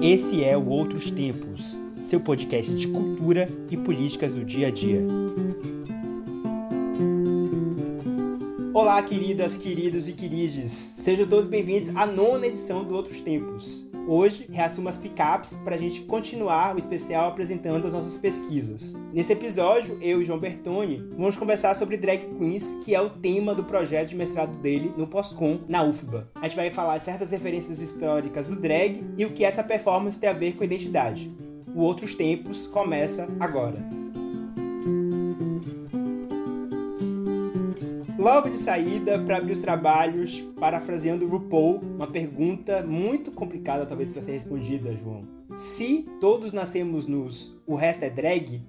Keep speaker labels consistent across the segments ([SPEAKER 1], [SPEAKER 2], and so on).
[SPEAKER 1] Esse é o Outros Tempos, seu podcast de cultura e políticas do dia a dia. Olá, queridas, queridos e querides. Sejam todos bem-vindos à nona edição do Outros Tempos. Hoje, reassumo as picapes para a gente continuar o especial apresentando as nossas pesquisas. Nesse episódio, eu e João Bertoni vamos conversar sobre drag queens, que é o tema do projeto de mestrado dele no Postcom, na UFBA. A gente vai falar certas referências históricas do drag e o que essa performance tem a ver com identidade. O Outros Tempos começa agora. Logo de saída, para abrir os trabalhos, parafraseando RuPaul, uma pergunta muito complicada talvez para ser respondida, João. Se todos nascemos nus, o resto é drag?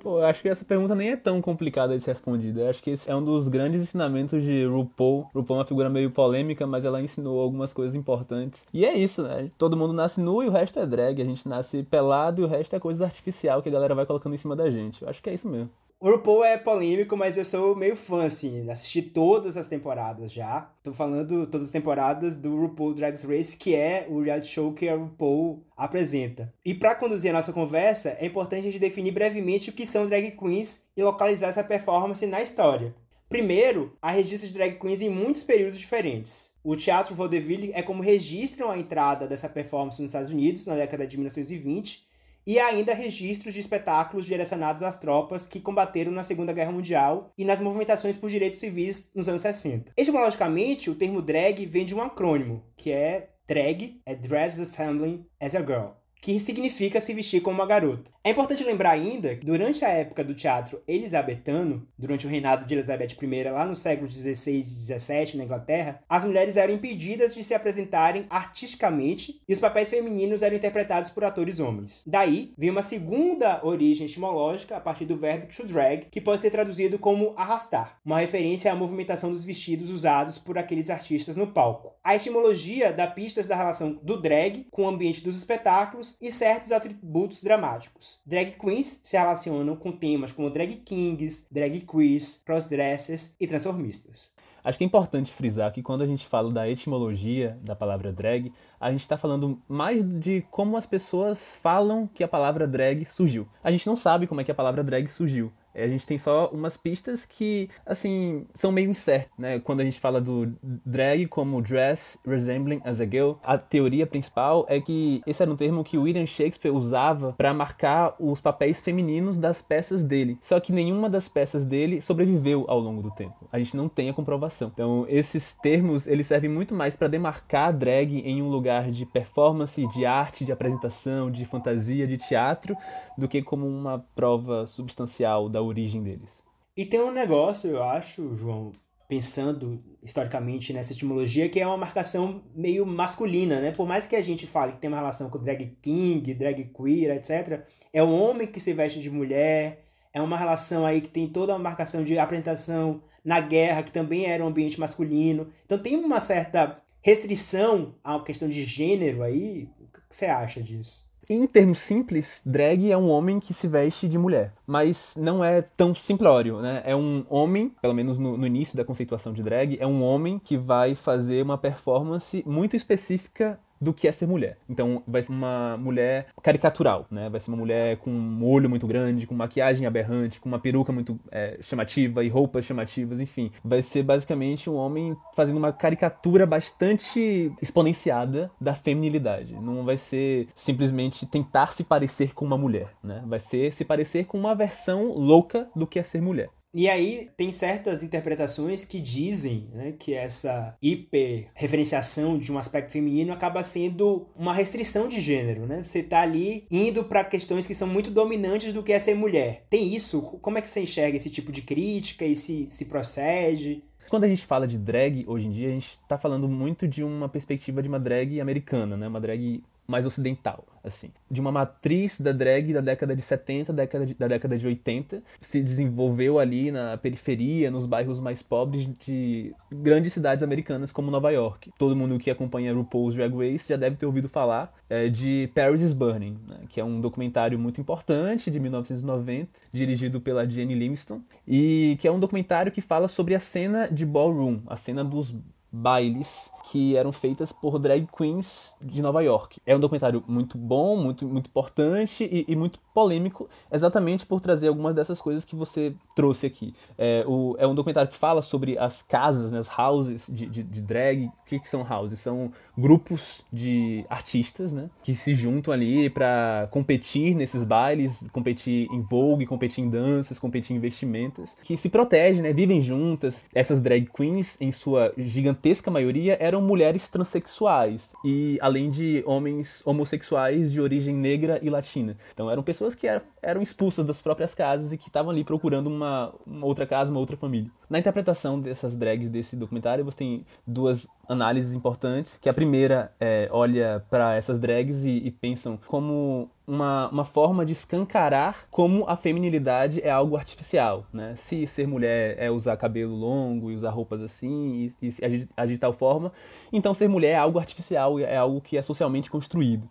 [SPEAKER 2] Pô, eu acho que essa pergunta nem é tão complicada de ser respondida. Eu acho que esse é um dos grandes ensinamentos de RuPaul. RuPaul é uma figura meio polêmica, mas ela ensinou algumas coisas importantes. E é isso, né? Todo mundo nasce nu e o resto é drag. A gente nasce pelado e o resto é coisa artificial que a galera vai colocando em cima da gente. Eu acho que é isso mesmo.
[SPEAKER 1] O RuPaul é polêmico, mas eu sou meio fã, assim. Assisti todas as temporadas já. Tô falando todas as temporadas do RuPaul Drag Race, que é o reality show que a RuPaul apresenta. E para conduzir a nossa conversa, é importante a gente definir brevemente o que são drag queens e localizar essa performance na história. Primeiro, há registros de drag queens em muitos períodos diferentes. O Teatro Vaudeville é como registram a entrada dessa performance nos Estados Unidos na década de 1920 e ainda registros de espetáculos direcionados às tropas que combateram na Segunda Guerra Mundial e nas movimentações por direitos civis nos anos 60. Etimologicamente, o termo drag vem de um acrônimo, que é drag, é Dress Assembling as a Girl, que significa se vestir como uma garota. É importante lembrar ainda que durante a época do teatro elisabetano, durante o reinado de Elizabeth I, lá no século XVI e XVII, na Inglaterra, as mulheres eram impedidas de se apresentarem artisticamente e os papéis femininos eram interpretados por atores homens. Daí, vem uma segunda origem etimológica a partir do verbo to drag, que pode ser traduzido como arrastar, uma referência à movimentação dos vestidos usados por aqueles artistas no palco. A etimologia dá pistas da relação do drag com o ambiente dos espetáculos e certos atributos dramáticos. Drag queens se relacionam com temas como drag kings, drag queers, crossdressers e transformistas.
[SPEAKER 2] Acho que é importante frisar que quando a gente fala da etimologia da palavra drag, a gente está falando mais de como as pessoas falam que a palavra drag surgiu. A gente não sabe como é que a palavra drag surgiu. A gente tem só umas pistas que, assim, são meio incertas, né? Quando a gente fala do drag como dress resembling as a girl, a teoria principal é que esse era um termo que William Shakespeare usava para marcar os papéis femininos das peças dele. Só que nenhuma das peças dele sobreviveu ao longo do tempo. A gente não tem a comprovação. Então, esses termos, eles servem muito mais para demarcar drag em um lugar de performance, de arte, de apresentação, de fantasia, de teatro, do que como uma prova substancial da origem deles.
[SPEAKER 1] E tem um negócio, eu acho, João, pensando historicamente nessa etimologia, que é uma marcação meio masculina, né? Por mais que a gente fale que tem uma relação com drag king, drag queer, etc., é o homem que se veste de mulher, é uma relação aí que tem toda uma marcação de apresentação na guerra, que também era um ambiente masculino. Então tem uma certa restrição à questão de gênero aí. O que você acha disso?
[SPEAKER 2] Em termos simples, drag é um homem que se veste de mulher. Mas não é tão simplório, né? É um homem, pelo menos no, no, início da conceituação de drag, é um homem que vai fazer uma performance muito específica do que é ser mulher. Então vai ser uma mulher caricatural, né? Vai ser uma mulher com um olho muito grande, com maquiagem aberrante, com uma peruca muito é, chamativa e roupas chamativas, enfim. Vai ser basicamente um homem fazendo uma caricatura bastante exponenciada da feminilidade. Não vai ser simplesmente tentar se parecer com uma mulher, né? Vai ser se parecer com uma versão louca do que é ser mulher.
[SPEAKER 1] E aí tem certas interpretações que dizem né, que essa hiperreferenciação de um aspecto feminino acaba sendo uma restrição de gênero, né? Você tá ali indo para questões que são muito dominantes do que é ser mulher. Tem isso? Como é que você enxerga esse tipo de crítica e se, se procede?
[SPEAKER 2] Quando a gente fala de drag hoje em dia, a gente está falando muito de uma perspectiva de uma drag americana, né? Uma drag mais ocidental, assim. De uma matriz da drag da década de 70, década de, da década de 80, se desenvolveu ali na periferia, nos bairros mais pobres de grandes cidades americanas como Nova York. Todo mundo que acompanha RuPaul's Drag Race já deve ter ouvido falar é, de Paris is Burning, né, que é um documentário muito importante de 1990, dirigido pela Jenny Livingston, e que é um documentário que fala sobre a cena de ballroom, a cena dos bailes que eram feitas por drag queens de Nova York. É um documentário muito bom, muito, muito importante e, e muito polêmico, exatamente por trazer algumas dessas coisas que você trouxe aqui. É, o, é um documentário que fala sobre as casas, né, as houses de, de, de drag. O que, que são houses? São grupos de artistas né, que se juntam ali para competir nesses bailes, competir em vogue, competir em danças, competir em vestimentas, que se protegem, né, vivem juntas. Essas drag queens, em sua gigantesca maioria, eram mulheres transexuais e além de homens homossexuais de origem negra e latina. Então eram pessoas que eram expulsas das próprias casas e que estavam ali procurando uma, uma outra casa, uma outra família. Na interpretação dessas drags desse documentário, você tem duas análises importantes, que a primeira é, olha para essas drags e, e pensam como uma, uma forma de escancarar como a feminilidade é algo artificial, né? Se ser mulher é usar cabelo longo e usar roupas assim e, e agir, agir de tal forma, então ser mulher é algo artificial, é algo que é socialmente construído.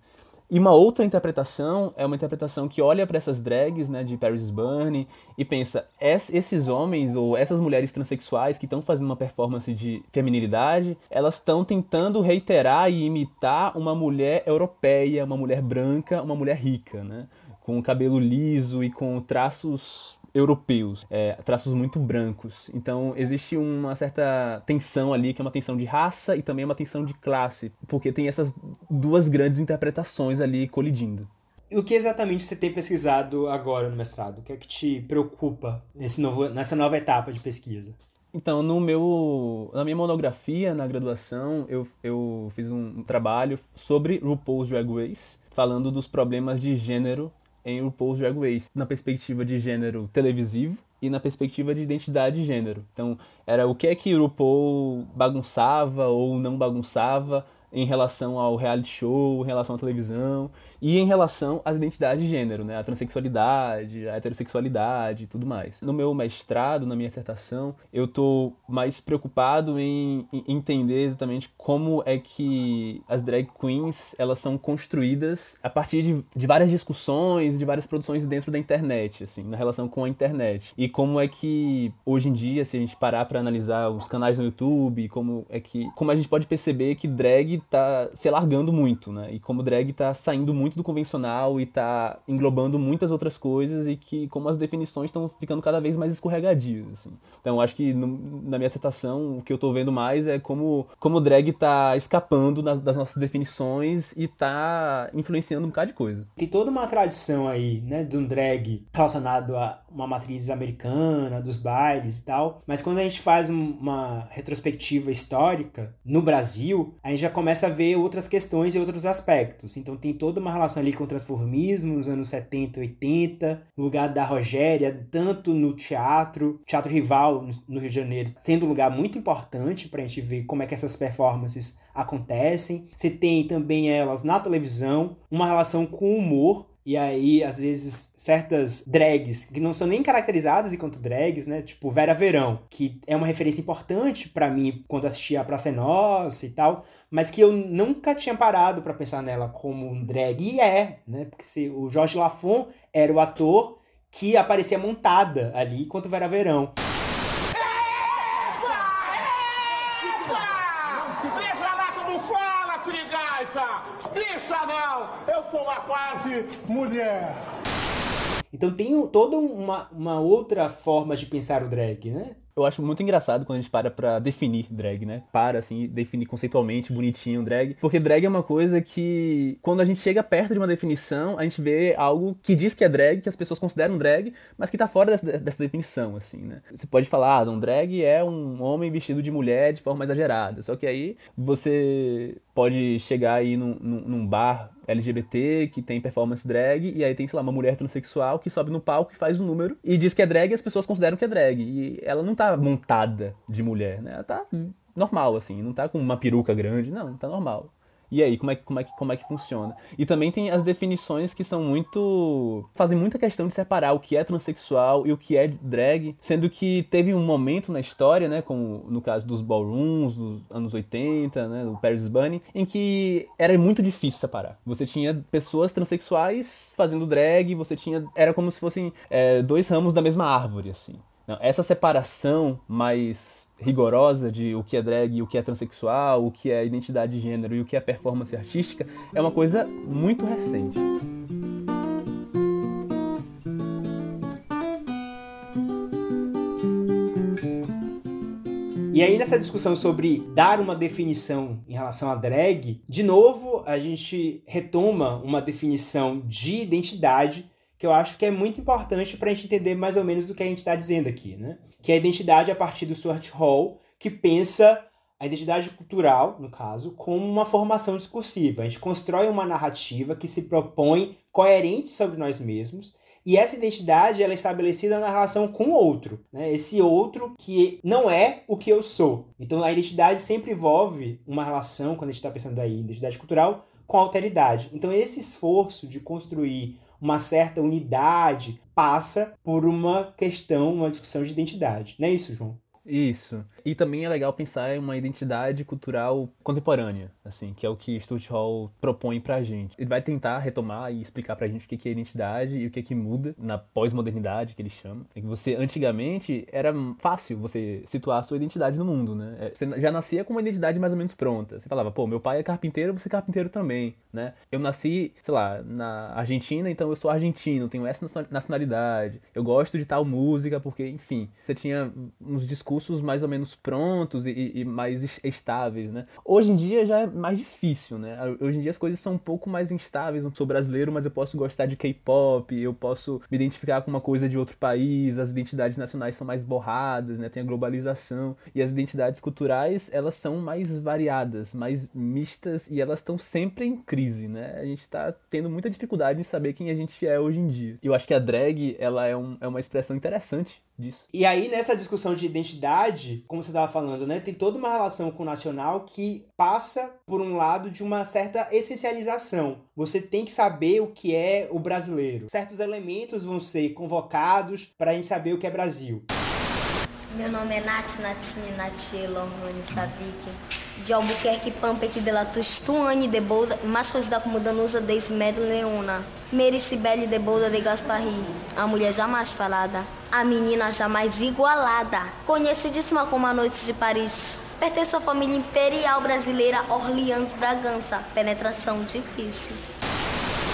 [SPEAKER 2] E uma outra interpretação é uma interpretação que olha para essas drags, né, de Paris Bunny e pensa, esses homens ou essas mulheres transexuais que estão fazendo uma performance de feminilidade, elas estão tentando reiterar e imitar uma mulher europeia, uma mulher branca, uma mulher rica, né, com cabelo liso e com traços europeus, é, traços muito brancos. Então existe uma certa tensão ali, que é uma tensão de raça e também uma tensão de classe, porque tem essas duas grandes interpretações ali colidindo.
[SPEAKER 1] E o que exatamente você tem pesquisado agora no mestrado? O que é que te preocupa nesse novo, nessa nova etapa de pesquisa?
[SPEAKER 2] Então, no meu, na minha monografia, na graduação, eu, eu fiz um trabalho sobre RuPaul's Drag Race, falando dos problemas de gênero em RuPaul's Drag Race, na perspectiva de gênero televisivo e na perspectiva de identidade de gênero. Então, era o que é que RuPaul bagunçava ou não bagunçava em relação ao reality show, em relação à televisão e em relação às identidades de gênero, né? A transexualidade, a heterossexualidade e tudo mais. No meu mestrado, na minha dissertação, eu tô mais preocupado em, entender exatamente como é que as drag queens, elas são construídas a partir de, de várias discussões, de várias produções dentro da internet, assim, na relação com a internet. E como é que hoje em dia, se a gente parar para analisar os canais no YouTube, como é que como a gente pode perceber que drag tá se largando muito, né? E como drag tá saindo muito muito do convencional e tá englobando muitas outras coisas e que como as definições estão ficando cada vez mais escorregadias, assim. Então acho que no, na minha dissertação o que eu tô vendo mais é como como o drag tá escapando das, das nossas definições e tá influenciando um bocado de coisa.
[SPEAKER 1] Tem toda uma tradição aí, né, de um drag relacionado a uma matriz americana, dos bailes e tal, mas quando a gente faz uma retrospectiva histórica no Brasil, a gente já começa a ver outras questões e outros aspectos. Então tem toda uma relação ali com o transformismo nos anos 70 e 80, no lugar da Rogéria, tanto no teatro, teatro rival no Rio de Janeiro, sendo um lugar muito importante para a gente ver como é que essas performances acontecem. Você tem também elas na televisão, uma relação com o humor, e aí, às vezes, certas drags que não são nem caracterizadas enquanto drags, né? Tipo Vera Verão, que é uma referência importante para mim quando assisti a Praça é Nossa e tal, mas que eu nunca tinha parado para pensar nela como um drag. E é, né? Porque se o Jorge Lafon era o ator que aparecia montada ali enquanto Vera Verão. sou uma quase Então tem toda uma, uma outra forma de pensar o drag, né?
[SPEAKER 2] Eu acho muito engraçado quando a gente para pra definir drag, né? Para, assim, definir conceitualmente, bonitinho drag. Porque drag é uma coisa que, quando a gente chega perto de uma definição, a gente vê algo que diz que é drag, que as pessoas consideram drag, mas que tá fora dessa, dessa definição, assim, né? Você pode falar, ah, um drag é um homem vestido de mulher de forma exagerada. Só que aí você pode chegar aí num, num, num bar LGBT que tem performance drag, e aí tem, sei lá, uma mulher transexual que sobe no palco e faz um número e diz que é drag e as pessoas consideram que é drag. E ela não tá montada de mulher, né? Ela tá normal, assim, não tá com uma peruca grande, não, tá normal. E aí, como é, como, é, como é que funciona? E também tem as definições que são muito. fazem muita questão de separar o que é transexual e o que é drag, sendo que teve um momento na história, né, como no caso dos ballrooms dos anos 80, né, do Paris Bunny, em que era muito difícil separar. Você tinha pessoas transexuais fazendo drag, você tinha. era como se fossem é, dois ramos da mesma árvore, assim. Essa separação mais rigorosa de o que é drag, o que é transexual, o que é identidade de gênero e o que é performance artística é uma coisa muito recente.
[SPEAKER 1] E aí, nessa discussão sobre dar uma definição em relação a drag, de novo, a gente retoma uma definição de identidade que eu acho que é muito importante para a gente entender mais ou menos do que a gente está dizendo aqui, né? Que é a identidade a partir do Stuart Hall, que pensa a identidade cultural, no caso, como uma formação discursiva. A gente constrói uma narrativa que se propõe coerente sobre nós mesmos e essa identidade ela é estabelecida na relação com o outro, né? Esse outro que não é o que eu sou. Então a identidade sempre envolve uma relação, quando a gente está pensando aí em identidade cultural, com a alteridade. Então esse esforço de construir uma certa unidade passa por uma questão, uma discussão de identidade. Não é isso, João?
[SPEAKER 2] Isso. E também é legal pensar em uma identidade cultural contemporânea, assim, que é o que Stuart Hall propõe pra gente. Ele vai tentar retomar e explicar pra gente o que é identidade e o que é que muda na pós-modernidade, que ele chama. É que você, antigamente, era fácil você situar a sua identidade no mundo, né? É, você já nascia com uma identidade mais ou menos pronta. Você falava, pô, meu pai é carpinteiro, você é carpinteiro também, né? Eu nasci, sei lá, na Argentina, então eu sou argentino, tenho essa nacionalidade. Eu gosto de tal música porque, enfim, você tinha uns discursos mais ou menos prontos e, e, mais estáveis, né? Hoje em dia já é mais difícil, né? Hoje em dia as coisas são um pouco mais instáveis. Eu sou brasileiro, mas eu posso gostar de K-pop, eu posso me identificar com uma coisa de outro país, as identidades nacionais são mais borradas, né? Tem a globalização e as identidades culturais, elas são mais variadas, mais mistas e elas estão sempre em crise, né? A gente está tendo muita dificuldade em saber quem a gente é hoje em dia. Eu acho que a drag, ela é, um, é uma expressão interessante disso.
[SPEAKER 1] E aí, nessa discussão de identidade, como você estava falando, né, tem toda uma relação com o nacional que passa por um lado de uma certa essencialização. Você tem que saber o que é o brasileiro. Certos elementos vão ser convocados para a gente saber o que é Brasil.
[SPEAKER 3] Meu nome é Nath Natini Natie Lohane Savik de Albuquerque, Pampec de la Tustuane de Bolda, mais conhecida como Danusa de Ismed Leona. Mary Cibele de Bolda de Gasparri, a mulher jamais falada, a menina jamais igualada, conhecidíssima como a Noite de Paris. Pertence à família imperial brasileira Orleans Bragança, penetração difícil.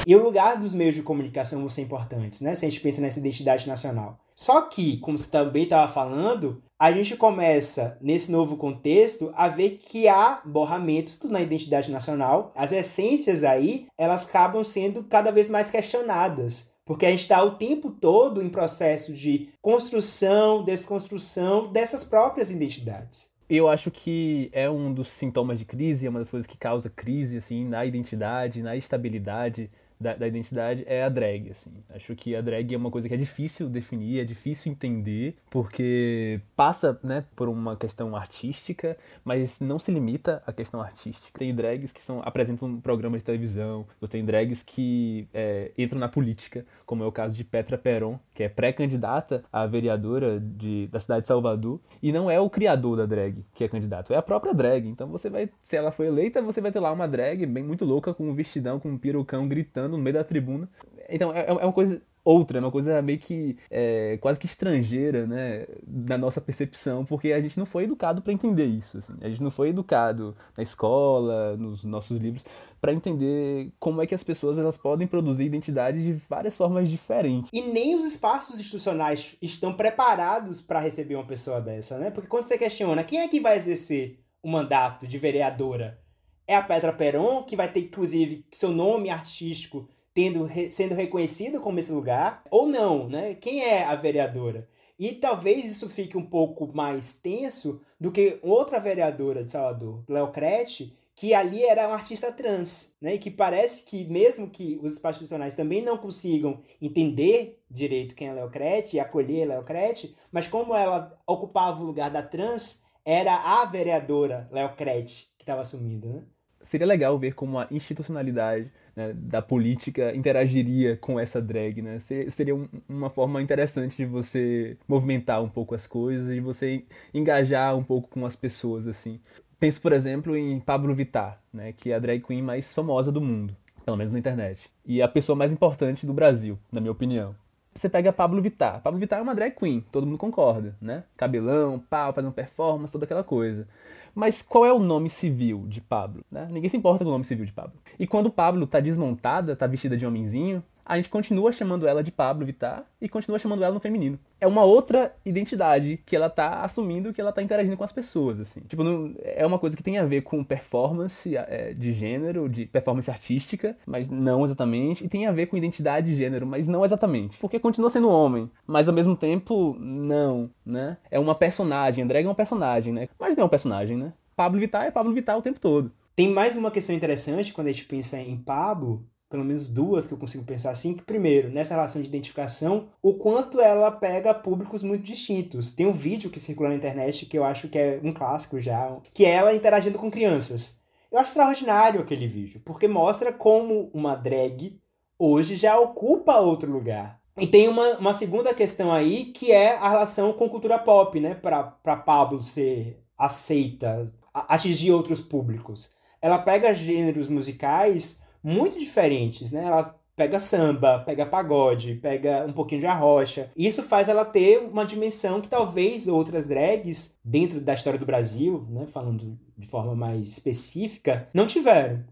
[SPEAKER 1] E o lugar dos meios de comunicação vão ser importantes, né? Se a gente pensa nessa identidade nacional. Só que, como você também estava falando, a gente começa, nesse novo contexto, a ver que há borramentos na identidade nacional. As essências aí, elas acabam sendo cada vez mais questionadas. Porque a gente está o tempo todo em processo de construção, desconstrução dessas próprias identidades.
[SPEAKER 2] Eu acho que é um dos sintomas de crise, é uma das coisas que causa crise assim na identidade, na estabilidade da, da, identidade é a drag, assim. Acho que a drag é uma coisa que é difícil definir, é difícil entender, porque passa, né, por uma questão artística, mas não se limita à questão artística. Tem drags que são, apresentam programas de televisão, você tem drags que é, entram na política, como é o caso de Petra Peron, que é pré-candidata a vereadora de, da cidade de Salvador, e não é o criador da drag que é candidato, é a própria drag. Então você vai, se ela foi eleita, você vai ter lá uma drag bem muito louca, com um vestidão, com um perucão, gritando no meio da tribuna. Então é, é uma coisa outra, é uma coisa meio que é, quase que estrangeira, né, da nossa percepção, porque a gente não foi educado para entender isso, assim. A gente não foi educado na escola, nos nossos livros, para entender como é que as pessoas elas podem produzir identidade de várias formas diferentes.
[SPEAKER 1] E nem os espaços institucionais estão preparados para receber uma pessoa dessa, né? Porque quando você questiona quem é que vai exercer o mandato de vereadora, é a Petra Peron, que vai ter inclusive seu nome artístico tendo, sendo reconhecido como esse lugar, ou não, né? Quem é a vereadora? E talvez isso fique um pouco mais tenso do que outra vereadora de Salvador, Léo Crete, que ali era uma artista trans, né? E que parece que mesmo que os espaços institucionais também não consigam entender direito quem é Léo Crete e acolher Léo Crete, mas como ela ocupava o lugar da trans, era a vereadora Léo Crete que estava assumindo, né?
[SPEAKER 2] Seria legal ver como a institucionalidade né, da política interagiria com essa drag, né? Seria um, uma forma interessante de você movimentar um pouco as coisas e você engajar um pouco com as pessoas, assim. Penso, por exemplo, em Pablo Vittar, né, que é a drag queen mais famosa do mundo, pelo menos na internet. E a pessoa mais importante do Brasil, na minha opinião. Você pega Pablo Vittar. Pablo Vittar é uma drag queen, todo mundo concorda, né? Cabelão, pau, fazendo performance, toda aquela coisa. Mas qual é o nome civil de Pablo? Né? Ninguém se importa com o nome civil de Pablo. E quando Pablo tá desmontada, tá vestida de homenzinho, a gente continua chamando ela de Pablo Vittar e continua chamando ela no feminino. É uma outra identidade que ela tá assumindo, que ela tá interagindo com as pessoas, assim. Tipo, não, é uma coisa que tem a ver com performance é, de gênero, de performance artística, mas não exatamente. E tem a ver com identidade de gênero, mas não exatamente. Porque continua sendo homem, mas ao mesmo tempo, não, né? É uma personagem, a drag é uma personagem, né? Mas não é um personagem, né? Pablo Vittar é Pablo Vittar o tempo todo.
[SPEAKER 1] Tem mais uma questão interessante quando a gente pensa em Pablo, pelo menos duas que eu consigo pensar assim, que primeiro, nessa relação de identificação, o quanto ela pega públicos muito distintos. Tem um vídeo que circula na internet que eu acho que é um clássico já, que é ela interagindo com crianças. Eu acho extraordinário aquele vídeo, porque mostra como uma drag hoje já ocupa outro lugar. E tem uma, uma segunda questão aí, que é a relação com cultura pop, né? Pra Pablo ser aceita, atingir outros públicos. Ela pega gêneros musicais muito diferentes, né? Ela pega samba, pega pagode, pega um pouquinho de arrocha. Isso faz ela ter uma dimensão que talvez outras drags, dentro da história do Brasil, né, falando de forma mais específica, não tiveram.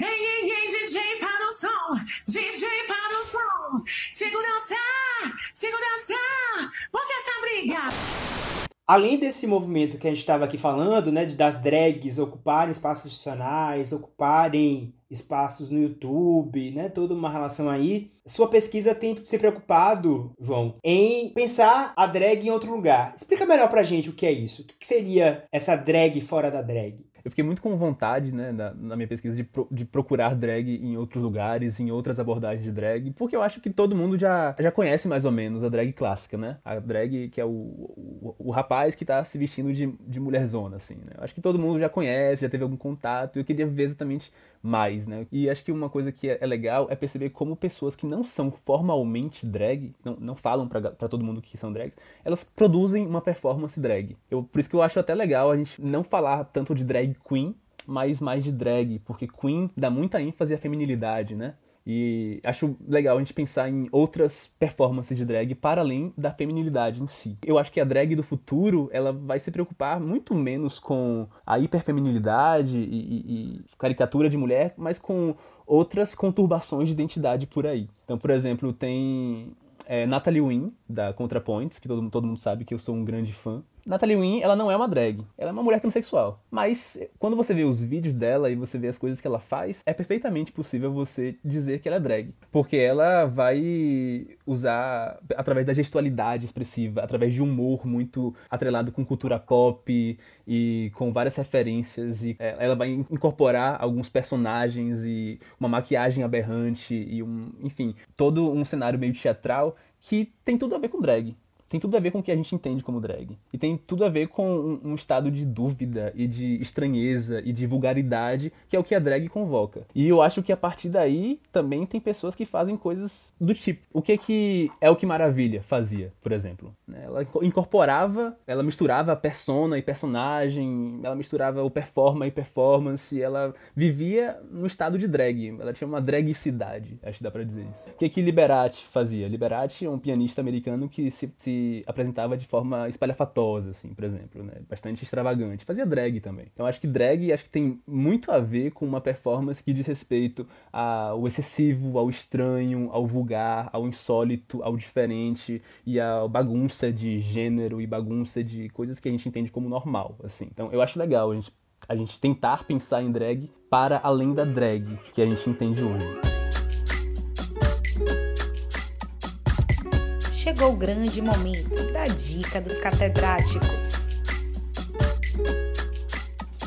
[SPEAKER 1] Ei, ei, ei, DJ para o som, DJ para o som, segurança, segurança, por que essa briga? Além desse movimento que a gente estava aqui falando, né, de das drags ocuparem espaços institucionais, ocuparem espaços no YouTube, né, toda uma relação aí, sua pesquisa tem se preocupado, João, em pensar a drag em outro lugar. Explica melhor pra gente o que é isso. O que seria essa drag fora da drag?
[SPEAKER 2] eu fiquei muito com vontade, né, na, na minha pesquisa, de, pro, de procurar drag em outros lugares, em outras abordagens de drag, porque eu acho que todo mundo já, já conhece mais ou menos a drag clássica, né? A drag que é o, o, o rapaz que tá se vestindo de, de mulherzona, assim, né? Eu acho que todo mundo já conhece, já teve algum contato, e eu queria ver exatamente mais, né? E acho que uma coisa que é, é legal é perceber como pessoas que não são formalmente drag, não, não falam para todo mundo que são drags, elas produzem uma performance drag. Eu, por isso que eu acho até legal a gente não falar tanto de drag queen, mas mais de drag, porque queen dá muita ênfase à feminilidade, né? E acho legal a gente pensar em outras performances de drag para além da feminilidade em si. Eu acho que a drag do futuro ela vai se preocupar muito menos com a hiperfeminilidade e, e, e caricatura de mulher, mas com outras conturbações de identidade por aí. Então, por exemplo, tem é, Natalie Wynn, da ContraPoints, que todo, todo mundo sabe que eu sou um grande fã. Natalie Wynn, ela não é uma drag, ela é uma mulher transexual. Mas quando você vê os vídeos dela e você vê as coisas que ela faz, é perfeitamente possível você dizer que ela é drag. Porque ela vai usar, através da gestualidade expressiva, através de humor muito atrelado com cultura pop e com várias referências, e é, ela vai incorporar alguns personagens e uma maquiagem aberrante e um, enfim, todo um cenário meio teatral que tem tudo a ver com drag tem tudo a ver com o que a gente entende como drag. E tem tudo a ver com um, estado de dúvida e de estranheza e de vulgaridade, que é o que a drag convoca. E eu acho que a partir daí também tem pessoas que fazem coisas do tipo. O que que é o que Maravilha fazia, por exemplo? Ela incorporava, ela misturava persona e personagem, ela misturava o performa e performance, ela vivia no estado de drag. Ela tinha uma dragicidade, acho que dá pra dizer isso. O que que Liberati fazia? Liberati é um pianista americano que se, se apresentava de forma espalhafatosa, assim, por exemplo, né? Bastante extravagante. Fazia drag também. Então acho que drag acho que tem muito a ver com uma performance que diz respeito ao excessivo, ao estranho, ao vulgar, ao insólito, ao diferente e à bagunça de gênero e bagunça de coisas que a gente entende como normal, assim. Então eu acho legal a gente, a gente tentar pensar em drag para além da drag que a gente entende hoje.
[SPEAKER 4] Chegou o grande momento da dica dos catedráticos.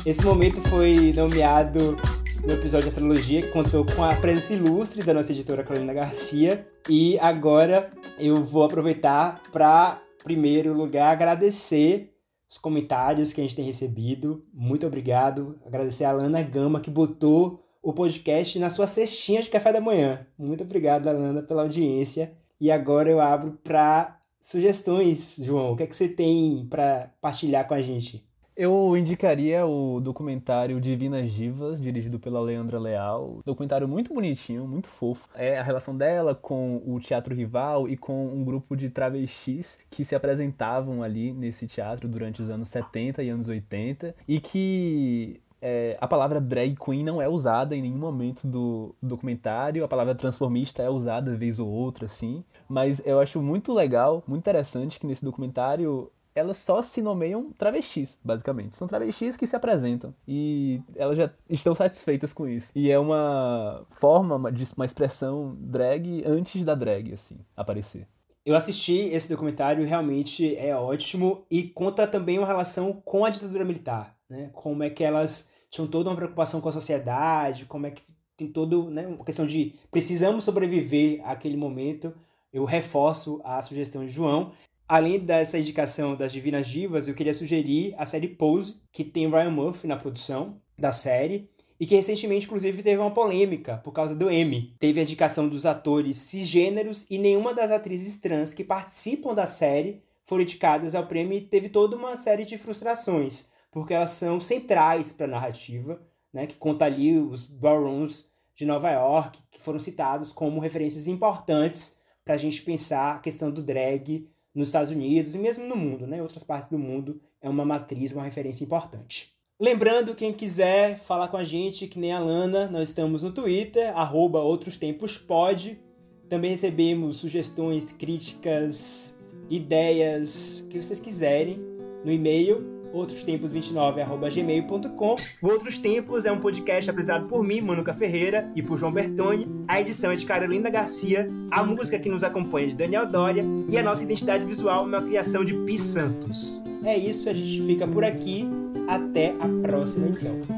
[SPEAKER 1] Esse momento foi nomeado no episódio de astrologia, que contou com a presença ilustre da nossa editora Carolina Garcia. E agora eu vou aproveitar para, primeiro lugar, agradecer os comentários que a gente tem recebido. Muito obrigado. Agradecer a Alana Gama, que botou o podcast na sua cestinha de café da manhã. Muito obrigado, Alana, pela audiência. E agora eu abro para sugestões, João. O que é que você tem para partilhar com a gente?
[SPEAKER 2] Eu indicaria o documentário Divinas Divas, dirigido pela Leandra Leal. Documentário muito bonitinho, muito fofo. É a relação dela com o teatro rival e com um grupo de travestis que se apresentavam ali nesse teatro durante os anos 70 e anos 80 e que é, a palavra drag queen não é usada em nenhum momento do documentário, a palavra transformista é usada vez ou outra, assim. Mas eu acho muito legal, muito interessante que nesse documentário elas só se nomeiam travestis, basicamente. São travestis que se apresentam e elas já estão satisfeitas com isso. E é uma forma de uma expressão drag antes da drag, assim, aparecer.
[SPEAKER 1] Eu assisti esse documentário, realmente é ótimo e conta também uma relação com a ditadura militar, né? Como é que elas tinham toda uma preocupação com a sociedade, como é que tem todo, né, uma questão de precisamos sobreviver àquele momento. Eu reforço a sugestão de João Além dessa indicação das Divinas Divas, eu queria sugerir a série Pose, que tem Ryan Murphy na produção da série, e que recentemente, inclusive, teve uma polêmica por causa do Emmy. Teve a indicação dos atores cisgêneros e nenhuma das atrizes trans que participam da série foram indicadas ao prêmio e teve toda uma série de frustrações, porque elas são centrais para a narrativa, né, que conta ali os ballrooms de Nova York, que foram citados como referências importantes para a gente pensar a questão do drag nos Estados Unidos e mesmo no mundo, né? Em outras partes do mundo é uma matriz, uma referência importante. Lembrando, quem quiser falar com a gente, que nem a Lana, nós estamos no Twitter, arroba Outros Tempos Pode. Também recebemos sugestões, críticas, ideias, que vocês quiserem no e-mail outrostempos29@gmail.com. Outros Tempos é um podcast apresentado por mim, Manuca Ferreira, e por João Bertoni. A edição é de Carolina Garcia, a música que nos acompanha é de Daniel Doria e a nossa identidade visual é uma criação de Pi Santos. É isso, a gente fica por aqui. Até a próxima edição.